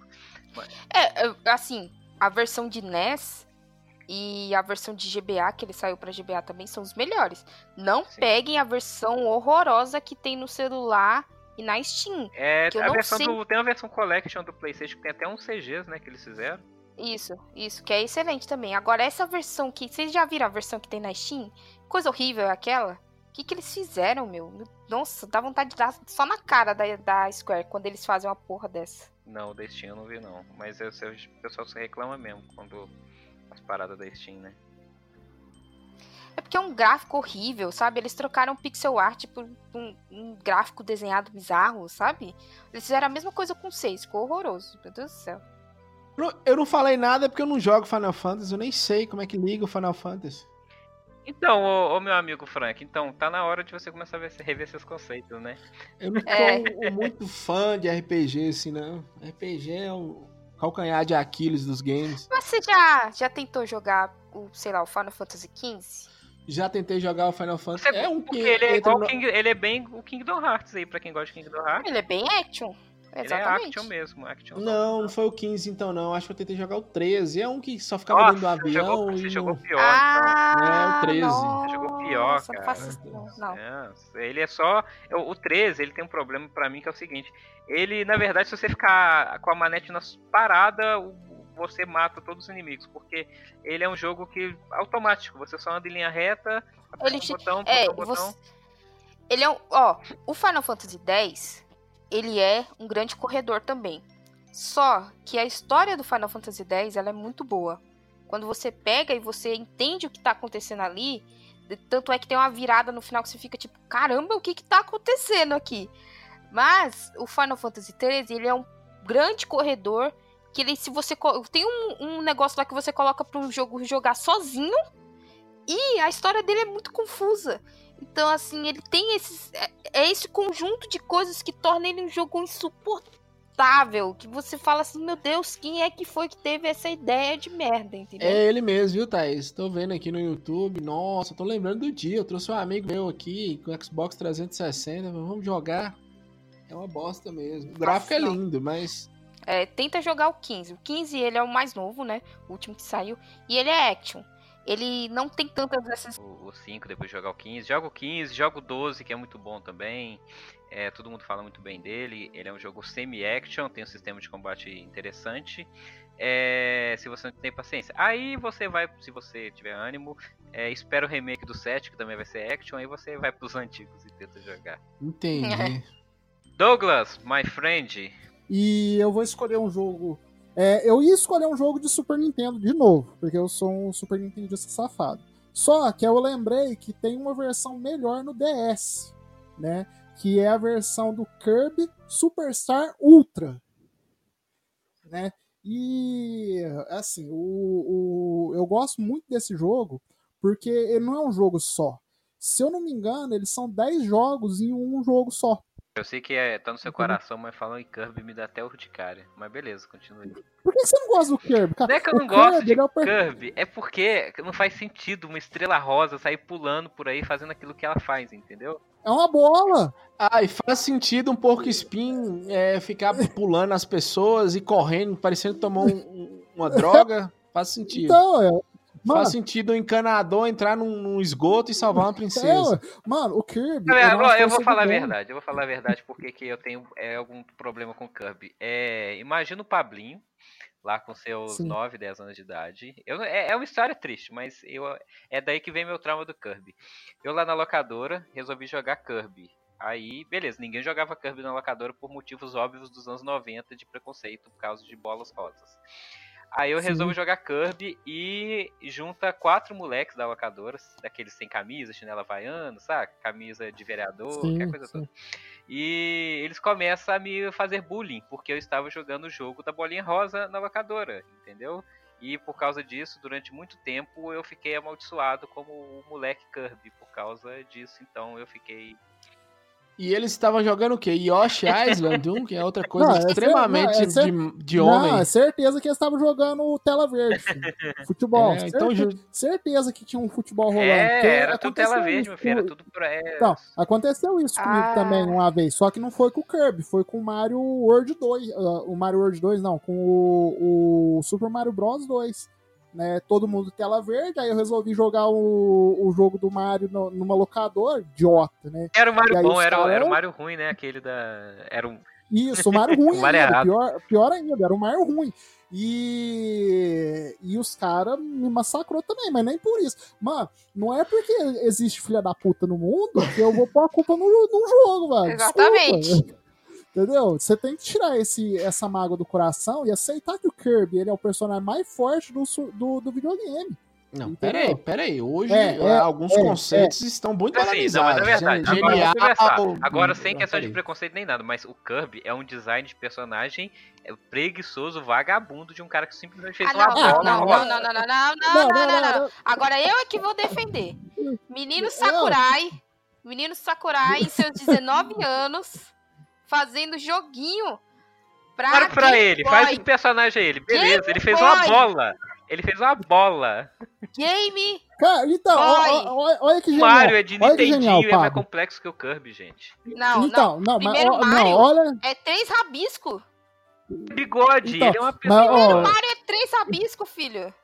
Mas... É, assim, a versão de NES e a versão de GBA que ele saiu para GBA também são os melhores. Não Sim. peguem a versão horrorosa que tem no celular e na Steam. É, a versão sei... do, tem uma versão Collection do PlayStation que tem até uns CGs, né, que eles fizeram. Isso, isso, que é excelente também. Agora, essa versão que. Vocês já viram a versão que tem na Steam? Coisa horrível é aquela. O que, que eles fizeram, meu? Nossa, dá vontade de dar só na cara da, da Square quando eles fazem uma porra dessa. Não, da Steam eu não vi não. Mas eu, eu, o pessoal se reclama mesmo quando as paradas da Steam, né? É porque é um gráfico horrível, sabe? Eles trocaram pixel art por um, um gráfico desenhado bizarro, sabe? Eles fizeram a mesma coisa com 6, ficou horroroso. Meu Deus do céu. Eu não falei nada porque eu não jogo Final Fantasy, eu nem sei como é que liga o Final Fantasy. Então, ô, ô, meu amigo Frank, então tá na hora de você começar a ver, rever seus conceitos, né? Eu não sou é. muito fã de RPG, assim, não. RPG é o calcanhar de Aquiles dos games. Você já, já tentou jogar o, sei lá, o Final Fantasy XV? Já tentei jogar o Final Fantasy. Você, é um que ele é, igual no... King, ele é bem o Kingdom Hearts aí, pra quem gosta de Kingdom Hearts. Ele é bem action. Exatamente. Ele é action mesmo, action. Não, não foi o 15 então não. Acho que eu tentei jogar o 13. É um que só ficava Nossa, dentro do avião. Jogou, você jogou pior. Ah, então. É, o 13. Você jogou pior, cara. Faço, não. É, ele é só... O 13, ele tem um problema pra mim que é o seguinte. Ele, na verdade, se você ficar com a manete nas parada, você mata todos os inimigos. Porque ele é um jogo que automático. Você só anda em linha reta, aperta ele um botão, é, um botão. Você... Ele é um... Ó, o Final Fantasy X ele é um grande corredor também. Só que a história do Final Fantasy X ela é muito boa. Quando você pega e você entende o que está acontecendo ali, tanto é que tem uma virada no final que você fica tipo, caramba, o que está acontecendo aqui? Mas o Final Fantasy XIII, ele é um grande corredor que ele, se você tem um, um negócio lá que você coloca para o jogo jogar sozinho e a história dele é muito confusa. Então, assim, ele tem esses. É, é esse conjunto de coisas que torna ele um jogo insuportável. Que você fala assim, meu Deus, quem é que foi que teve essa ideia de merda, entendeu? É ele mesmo, viu, Thaís? Tô vendo aqui no YouTube. Nossa, tô lembrando do dia. Eu trouxe um amigo meu aqui com Xbox 360. Vamos jogar. É uma bosta mesmo. O gráfico é lindo, mas. É, tenta jogar o 15. O 15 ele é o mais novo, né? O último que saiu. E ele é action ele não tem tantas dessas. O 5, depois de jogar o 15. Joga o 15, joga o 12, que é muito bom também. É, todo mundo fala muito bem dele. Ele é um jogo semi-action, tem um sistema de combate interessante. É, se você não tem paciência. Aí você vai, se você tiver ânimo, é, espera o remake do 7, que também vai ser action, aí você vai pros [LAUGHS] antigos e tenta jogar. Entendi. [LAUGHS] Douglas, my friend, E eu vou escolher um jogo. É, eu ia escolher um jogo de Super Nintendo de novo, porque eu sou um Super Nintendista safado. Só que eu lembrei que tem uma versão melhor no DS, né? Que é a versão do Kirby Superstar Ultra, né? E assim, o, o, eu gosto muito desse jogo porque ele não é um jogo só. Se eu não me engano, eles são 10 jogos em um jogo só. Eu sei que é, tá no seu coração, mas falando em Kirby me dá até urticária. Mas beleza, continue. Por que você não gosta do Kirby, cara? Não é que eu não gosto Kirby, de é Kirby, é porque não faz sentido uma estrela rosa sair pulando por aí fazendo aquilo que ela faz, entendeu? É uma bola. Ah, e faz sentido um porco spin é, ficar [LAUGHS] pulando as pessoas e correndo, parecendo tomar um, uma droga. [LAUGHS] Faz sentido. Então, é, Mano, Faz sentido o encanador entrar num, num, esgoto e salvar uma [LAUGHS] princesa. É, mano, o Kirby. É, eu, eu vou falar a verdade, eu vou falar a verdade porque que eu tenho é, algum problema com o Kirby. É, imagina o Pablinho, lá com seus Sim. 9, 10 anos de idade. Eu, é, é, uma história triste, mas eu, é daí que vem meu trauma do Kirby. Eu lá na locadora resolvi jogar Kirby. Aí, beleza, ninguém jogava Kirby na locadora por motivos óbvios dos anos 90 de preconceito por causa de bolas rosas. Aí eu Sim. resolvo jogar Kirby e junta quatro moleques da locadora, daqueles sem camisa, chinela vaiano, sabe? Camisa de vereador, sim, qualquer coisa sim. toda. E eles começam a me fazer bullying, porque eu estava jogando o jogo da bolinha rosa na locadora, entendeu? E por causa disso, durante muito tempo, eu fiquei amaldiçoado como o moleque Kirby. Por causa disso, então eu fiquei e eles estavam jogando o quê? Yoshi [LAUGHS] Island 1, que é outra coisa não, é extremamente é cer... de, de homem. Não, é certeza que eles estavam jogando tela verde, filho. [LAUGHS] futebol. É, então, certeza, certeza que tinha um futebol rolando. É, era tudo tela verde, meu filho, era tudo pra... Então, aconteceu isso comigo ah. também uma vez, só que não foi com o Kirby, foi com o Mario World 2, uh, o Mario World 2 não, com o, o Super Mario Bros 2 né? Todo mundo tela verde, aí eu resolvi jogar o, o jogo do Mario no, numa locadora, idiota, né? Era o Mario bom, era, era o Mario ruim, né? Aquele da. Era um. Isso, o Mario [LAUGHS] ruim, o Mario ainda, pior, pior ainda, era o Mario ruim. E, e os caras me massacrou também, mas nem por isso. Mano, não é porque existe filha da puta no mundo que eu vou pôr a culpa no, no jogo, velho. Exatamente. Desculpa. Entendeu? Você tem que tirar esse, essa mágoa do coração e aceitar que o Kirby ele é o personagem mais forte do, do, do videogame. Não, peraí, peraí. Hoje é, é, alguns é, conceitos é. estão muito assim, não, mas é verdade. Agora, agora sem não, questão de preconceito nem nada, mas o Kirby é um design de personagem preguiçoso, vagabundo de um cara que simplesmente fez ah, uma bola. Não, não, não, não, não, não, não, não, não, Agora eu é que vou defender. Menino Sakurai, menino Sakurai, em seus 19 anos fazendo joguinho pra. Claro pra ele, Boy. faz o personagem ele. Beleza, Game ele fez Boy. uma bola. Ele fez uma bola. Game. Cara, então, olha, olha que genial. O Mario é de Nintendinho e é mais complexo que o Kirby, gente. Não, então, não. não Primeiro mas, Mario não, olha... é três rabiscos. Bigode, então, ele é uma pessoa. Mas, Primeiro Mario é três rabiscos, filho.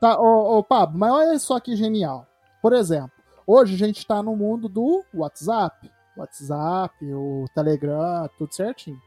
Tá, ô, ô Pablo, mas olha só que genial. Por exemplo, hoje a gente tá no mundo do WhatsApp. WhatsApp, o Telegram, tudo certinho.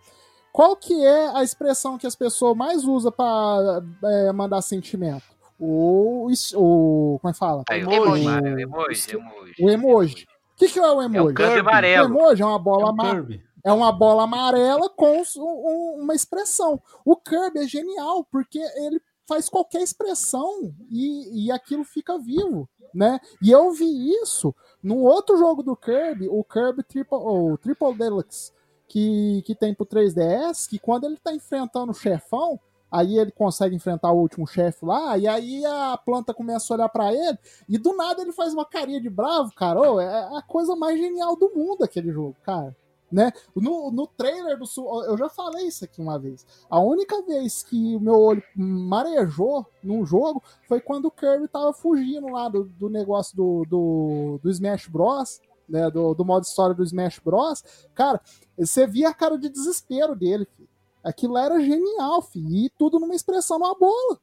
Qual que é a expressão que as pessoas mais usam para é, mandar sentimento? O, o. Como é que fala? É, emoji. O emoji, emoji. O emoji. O que, que é o emoji? É o, amarelo. o emoji é uma bola é amarela. É uma bola amarela com um, uma expressão. O Kirby é genial, porque ele faz qualquer expressão e, e aquilo fica vivo, né? E eu vi isso num outro jogo do Kirby, o Kirby Triple, o Triple Deluxe, que, que tem pro 3DS, que quando ele tá enfrentando o chefão, aí ele consegue enfrentar o último chefe lá, e aí a planta começa a olhar para ele, e do nada ele faz uma carinha de bravo, cara. Oh, é a coisa mais genial do mundo aquele jogo, cara né? No, no trailer do eu já falei isso aqui uma vez. A única vez que o meu olho marejou num jogo foi quando o Kirby tava fugindo lá do, do negócio do, do, do Smash Bros. Né, do, do modo história do Smash Bros. Cara, você via a cara de desespero dele, filho. Aquilo era genial, filho. E tudo numa expressão numa bola.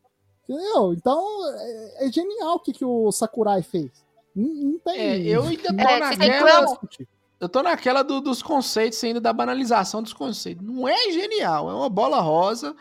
Entendeu? Então, é, é genial o que, que o Sakurai fez. Não, não tem. É, eu ainda é, naquela. Eu tô naquela do, dos conceitos ainda, da banalização dos conceitos. Não é genial, é uma bola rosa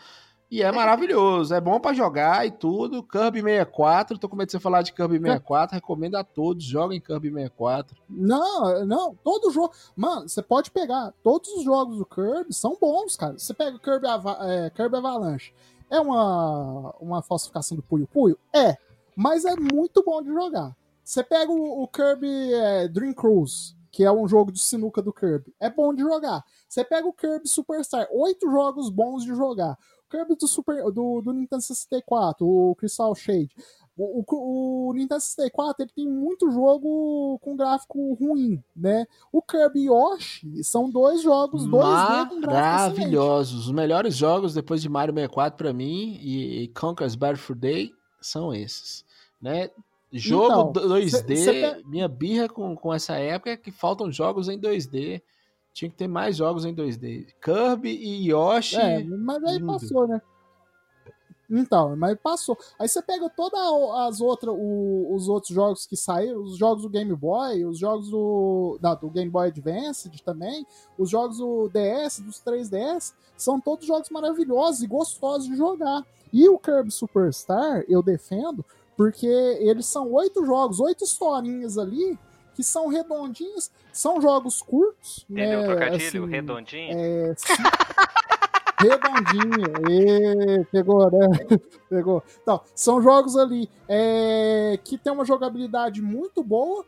E é maravilhoso, é bom para jogar e tudo. Kirby 64, tô com medo de você falar de Kirby 64, recomendo a todos, joguem Kirby 64. Não, não, todo jogo. Mano, você pode pegar. Todos os jogos do Kirby são bons, cara. Você pega o Kirby, Ava é, Kirby Avalanche. É uma, uma falsificação do Puyo Puyo? É. Mas é muito bom de jogar. Você pega o, o Kirby é, Dream Cruise, que é um jogo de sinuca do Kirby. É bom de jogar. Você pega o Kirby Superstar, oito jogos bons de jogar. Kirby do, Super, do, do Nintendo 64, o Crystal Shade. O, o, o, Nintendo 64 ele tem muito jogo com gráfico ruim, né? O Kirby Yoshi são dois jogos 2D com gráfico Maravilhosos. Os melhores jogos depois de Mario 64 para mim e, e Conker's Bad for Day são esses, né? Jogo então, 2D, cê, cê... minha birra com, com essa época é que faltam jogos em 2D. Tinha que ter mais jogos em 2D. Kirby e Yoshi. É, mas aí passou, né? Então, mas passou. Aí você pega todas as outras, os outros jogos que saíram, os jogos do Game Boy, os jogos do, não, do Game Boy Advance também, os jogos do DS, dos 3DS, são todos jogos maravilhosos e gostosos de jogar. E o Kirby Superstar, eu defendo, porque eles são oito jogos, oito historinhas ali, que são redondinhos, são jogos curtos. Entendeu né, o trocadilho? Assim, redondinho? É, [LAUGHS] redondinho. E, pegou, né? [LAUGHS] Pegou. Então, são jogos ali é, que tem uma jogabilidade muito boa.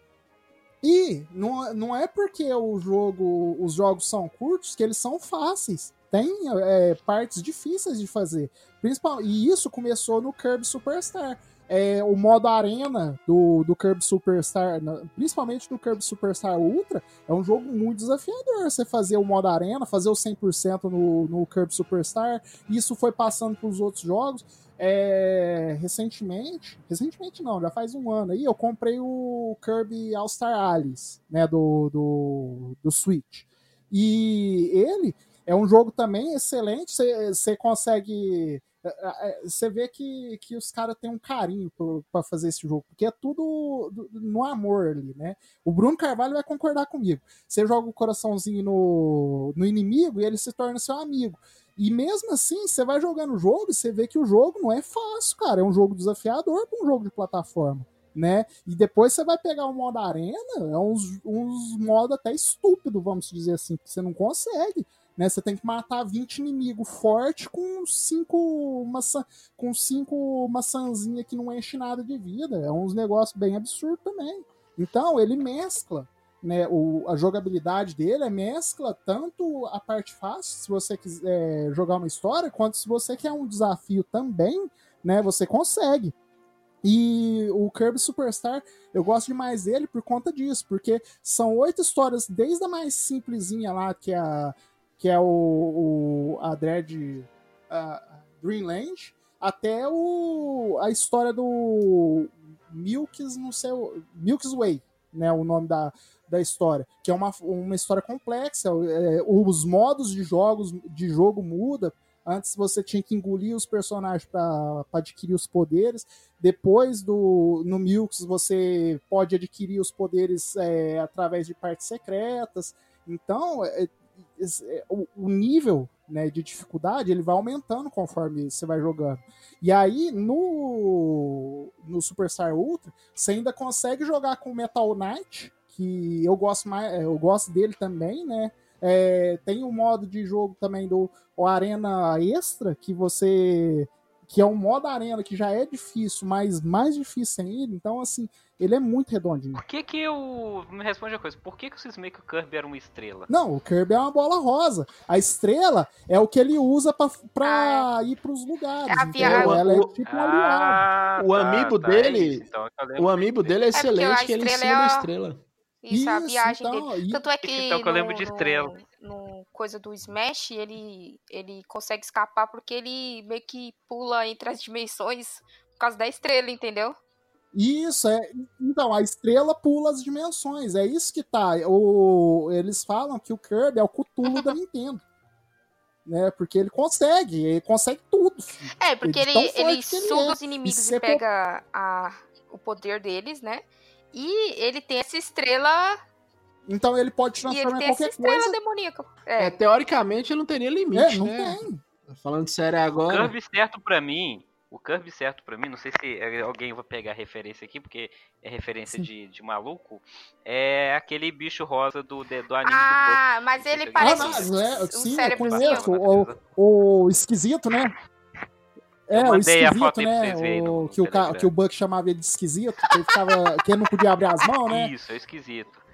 E não, não é porque o jogo, os jogos são curtos que eles são fáceis. Tem é, partes difíceis de fazer. Principal, e isso começou no Kirby Superstar é, o modo arena do, do Kirby Superstar, principalmente do Kirby Superstar Ultra, é um jogo muito desafiador. Você fazer o modo arena, fazer o 100% no, no Kirby Superstar, isso foi passando para os outros jogos. É, recentemente, recentemente não, já faz um ano aí, eu comprei o Kirby All-Star Alice, né, do, do, do Switch. E ele é um jogo também excelente, você consegue é, é, é, você vê que, que os caras têm um carinho para fazer esse jogo, porque é tudo no amor ali, né? O Bruno Carvalho vai concordar comigo. Você joga o coraçãozinho no, no inimigo e ele se torna seu amigo. E mesmo assim, você vai jogando o jogo e você vê que o jogo não é fácil, cara. É um jogo desafiador para um jogo de plataforma. Né? E depois você vai pegar o modo arena, é uns, uns modos até estúpido, vamos dizer assim, que você não consegue né? Você tem que matar 20 inimigos fortes com cinco maçã, com cinco maçãzinhas que não enche nada de vida. É uns negócios bem absurdos também. Então, ele mescla né, o, a jogabilidade dele é mescla tanto a parte fácil, se você quiser jogar uma história, quanto se você quer um desafio também, né, você consegue. E o Kirby Superstar, eu gosto demais dele por conta disso, porque são oito histórias, desde a mais simplesinha lá, que é a que é o, o a Dread a Greenland, até o, a história do Milks, não sei, Milks Way, né, o nome da, da história, que é uma, uma história complexa, é, os modos de jogos de jogo muda. Antes você tinha que engolir os personagens para adquirir os poderes. Depois do no Milks você pode adquirir os poderes é, através de partes secretas. Então é, é, o nível né, de dificuldade ele vai aumentando conforme você vai jogando. E aí no, no Superstar Ultra você ainda consegue jogar com Metal Knight, que eu gosto mais, é, eu gosto dele também, né? É, tem um modo de jogo também do o Arena Extra que você que é um modo arena que já é difícil, mas mais difícil ainda. Então, assim, ele é muito redondinho. Por que que o... Me responde a coisa. Por que que vocês meio que o Kirby era uma estrela? Não, o Kirby é uma bola rosa. A estrela é o que ele usa pra, pra ah, ir pros lugares. É Ela é tipo um ah, O tá, amiibo tá, dele... É então, o amiibo dele é, é excelente, que ele ensina é a... estrela. Isso, isso, a viagem então, dele. Tanto é que. Então que eu lembro de estrela. No, no, coisa do Smash, ele, ele consegue escapar porque ele meio que pula entre as dimensões por causa da estrela, entendeu? Isso, é. Então, a estrela pula as dimensões. É isso que tá. O, eles falam que o Kirby é o Cthulhu da [LAUGHS] Nintendo. Né? Porque ele consegue, ele consegue tudo. É, porque ele, ele, ele suga é. os inimigos e, e pega a, o poder deles, né? E ele tem essa estrela. Então ele pode transformar em qualquer essa estrela coisa. demoníaca. É. é. teoricamente ele não teria limite. É, não né? tem. Falando sério O agora. Kirby certo pra mim. O Kirby certo pra mim, não sei se alguém vai pegar a referência aqui, porque é referência de, de maluco. É aquele bicho rosa do, de- do anime Ah, mas ele Ah, parece Ah, um, mas é, um sim, eu cérebrozinho. conheço. do O, o esquisito, né? É, Eu o esquisito, né? O, no que, o, que o Buck chamava ele de esquisito, que ele, ficava, que ele não podia abrir as mãos, né? Isso, é esquisito.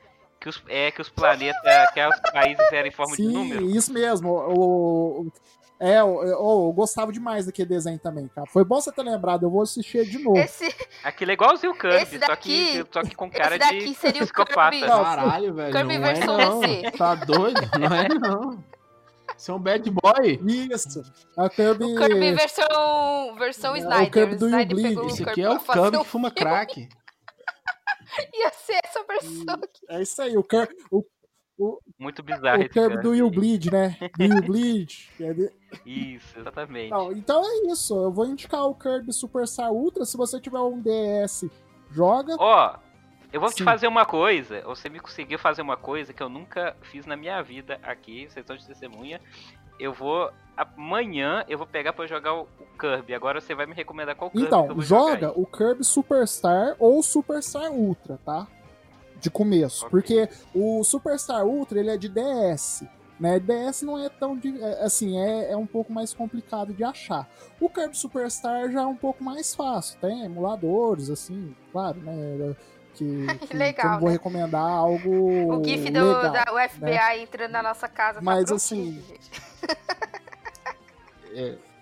Que os, é que os planetas, que os países eram em forma de Sim, número. isso mesmo. O, o- é, eu, eu- eu gostava demais daquele desenho também, cara. Foi bom você ter lembrado, eu vou assistir de novo. Esse, Aquilo é igualzinho o Kirby, Esse só, que, daqui- só que com cara esse daqui de seria o psicopata. Kirby. Não, Caralho, velho. Kirby Não é versão não. DC. Tá doido? Não é não. Você é um bad boy. Isso. É o Kirby. o Kirby versão, versão É o Snyder. Kirby do Snyder o Esse aqui é o Kirby que fuma filme. crack. [LAUGHS] Ia ser essa versão aqui. É isso aí, o, Kir, o, Muito bizarro o Kirby do. You Bleed, né? Do You Bleed. [LAUGHS] É de- Isso, exatamente. Não, então é isso. Eu vou indicar o Kirby Superstar Ultra. Se você tiver um DS, joga. Ó, eu vou te Sim. fazer uma coisa. Você me conseguiu fazer uma coisa que eu nunca fiz na minha vida aqui, vocês estão de testemunha. Eu vou. Amanhã eu vou pegar pra jogar o, o Kirby. Agora você vai me recomendar qual Kirby Então, joga o Kirby Superstar ou Superstar Ultra, tá? De começo. Ok. Porque o Superstar Ultra, ele é de DS. Né? DS não é tão. de- é, Assim, é, é um pouco mais complicado de achar. O Kirby Superstar já é um pouco mais fácil. Tem emuladores, assim, claro, né? [LAUGHS] Que, que, que Legal, eu não vou né? recomendar algo. O GIF do, legal. da UFBA entrando na nossa casa. tá Mas, prontinho, assim, gente. [LAUGHS]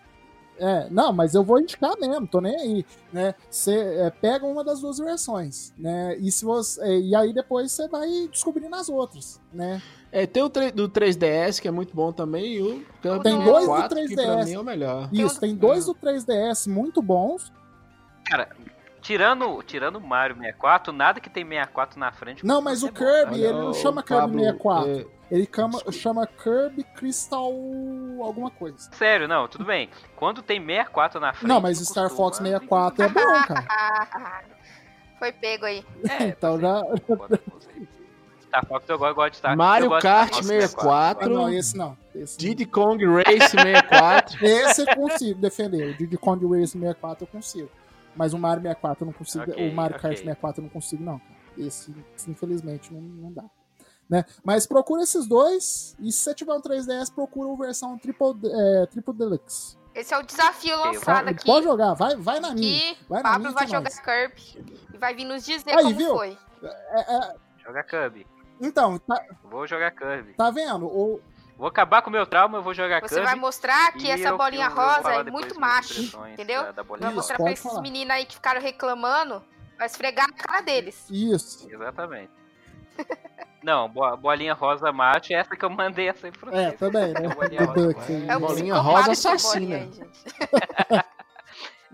É, não, mas eu vou indicar mesmo, tô nem aí, né? Você é, pega uma das duas versões, né? E se você é, e aí depois você vai descobrindo as outras, né? É, tem o do 3DS, que é muito bom também, e o Tem dois do 64, que pra 3DS. mim é o melhor. Isso, tem dois do 3DS muito bons. Cara, tirando, tirando o Mario 64, nada que tem 64 na frente. Não, mas o é bom. Kirby, Olha, ele não o chama Kirby Pablo, 64. é, Ele chama, chama Kirby Crystal alguma coisa. Sério, não, tudo bem. Quando tem 64 na frente. Não, mas Star costuma- Fox 64 é bom, [LAUGHS] cara. Foi pego aí. É, [LAUGHS] Então já. Star Fox eu gosto, de Star Mario eu gosto de Kart Star Fox 64, Ah, não, esse não. Esse, não. Diddy Kong Race 64. [LAUGHS] esse eu consigo defender. O Diddy Kong Race 64 eu consigo. Mas o Mario 64 eu não consigo. Ok, o Mario. Kart 64 eu não consigo, não. Esse, infelizmente, não, não dá. Né? Mas procura esses dois. E se você tiver um 3DS, procura a versão Triple, é, Triple Deluxe. Esse é o desafio lançado aqui. Pode jogar, vai, vai na minha. Vai na Pablo minha vai jogar. Kirby e vai vir nos dizer Aí, como viu? foi. É, é, Jogar Kirby. então, tá, Vou jogar Kirby. tá vendo? O, Vou acabar com o meu trauma, eu vou jogar Você vai mostrar que essa eu- bolinha eu- eu rosa falar é muito macho, entendeu? Da, da Vai mostrar pra esses meninos aí que ficaram reclamando, vai esfregar na cara deles. isso. Exatamente. [LAUGHS] Não, bo- bolinha rosa macho é essa que eu mandei essa aí pra É, também, né? É bolinha rosa. É o Bolinha rosa assassina. bolinha aí, gente. [LAUGHS]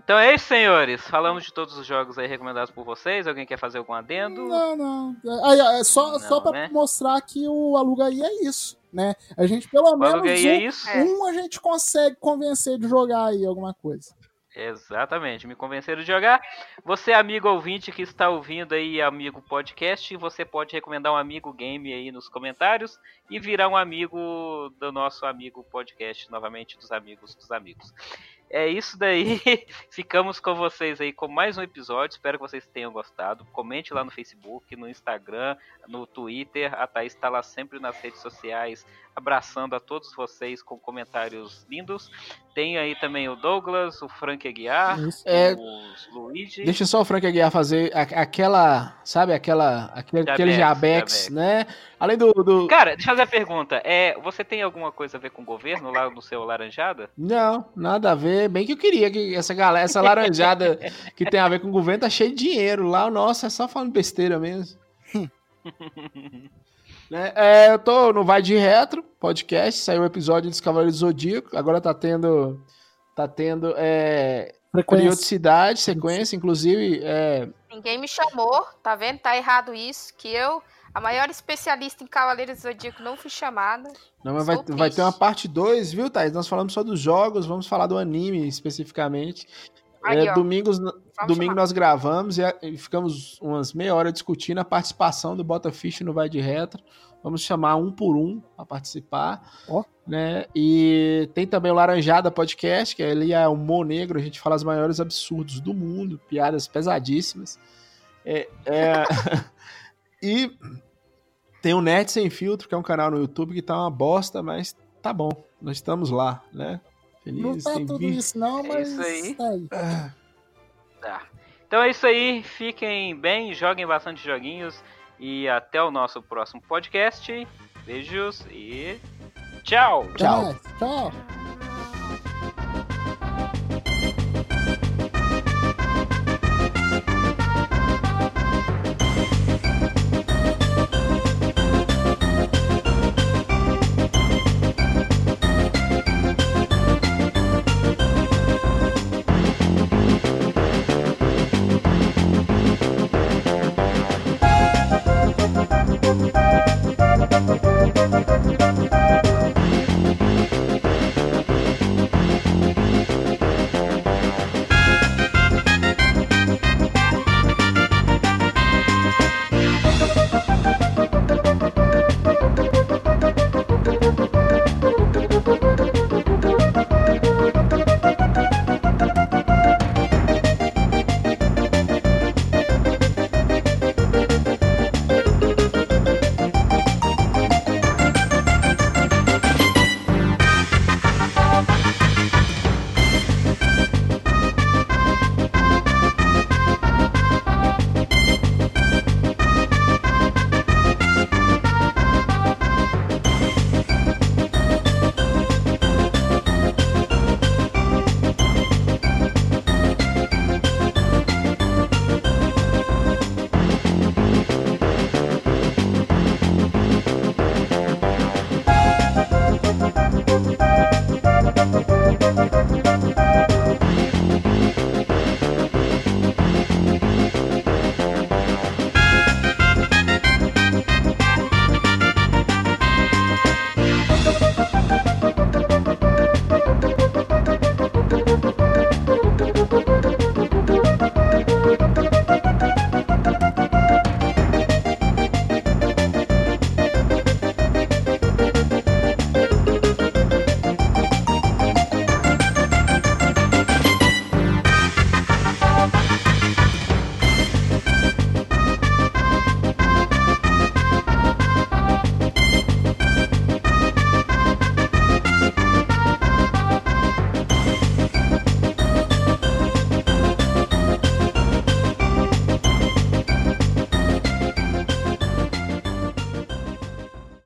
Então é isso, senhores. Falamos de todos os jogos aí recomendados por vocês. Alguém quer fazer algum adendo? Não, não. Aí, é só, Não, só pra né? mostrar que o Aluga aí é isso, né? A gente, pelo O menos, é um? É. um a gente consegue convencer de jogar aí alguma coisa. Exatamente, me convenceram de jogar. Você, amigo ouvinte que está ouvindo aí, amigo podcast, você pode recomendar um amigo game aí nos comentários e virar um amigo do nosso amigo podcast, novamente dos amigos dos amigos. É isso daí. [LAUGHS] Ficamos com vocês aí com mais um episódio. Espero que vocês tenham gostado. Comente lá no Facebook, no Instagram, no Twitter. A Thaís está lá sempre nas redes sociais, abraçando a todos vocês com comentários lindos. Tem aí também o Douglas, o Frank Aguiar. É, o Luigi. Deixa só o Frank Aguiar fazer a- aquela, sabe, aquela, aquele, aquele Jabex, jabex, né? Além do, do... Cara, deixa eu fazer a pergunta. É, você tem alguma coisa a ver com o governo lá no seu Laranjada? Não, nada a ver. Bem que eu queria que essa galera, essa laranjada que tem a ver com o governo tá cheio de dinheiro lá. Nossa, é só falando besteira mesmo. [LAUGHS] Né? É, eu tô no Vai de Retro podcast, saiu o episódio dos Cavaleiros do Zodíaco, agora tá tendo tá tendo é, Frequência. periodicidade, sequência, inclusive é, Ninguém me chamou, tá vendo? Tá errado isso, que eu, a maior especialista em Cavaleiros do Zodíaco, não fui chamada. não, mas vai, vai ter uma parte 2, viu, Thaís? Nós falamos só dos jogos, vamos falar do anime especificamente. É, domingos, domingo nós gravamos e, e, ficamos umas meia hora discutindo a participação do Botafish no Vai de Retro. Vamos chamar um por um a participar. Oh. Né? E tem também o Laranjada Podcast, que ali é o Mo Negro, a gente fala os maiores absurdos do mundo, piadas pesadíssimas. É, é... [LAUGHS] e tem o Net Sem Filtro, que é um canal no YouTube que tá uma bosta, mas tá bom. Nós estamos lá, né? Feliz, não tá tudo 20... isso não, mas... É isso aí. Tá aí. Ah. Tá. Então é isso aí. Fiquem bem, joguem bastante joguinhos. E até o nosso próximo podcast. Beijos e tchau. Tchau. Tchau.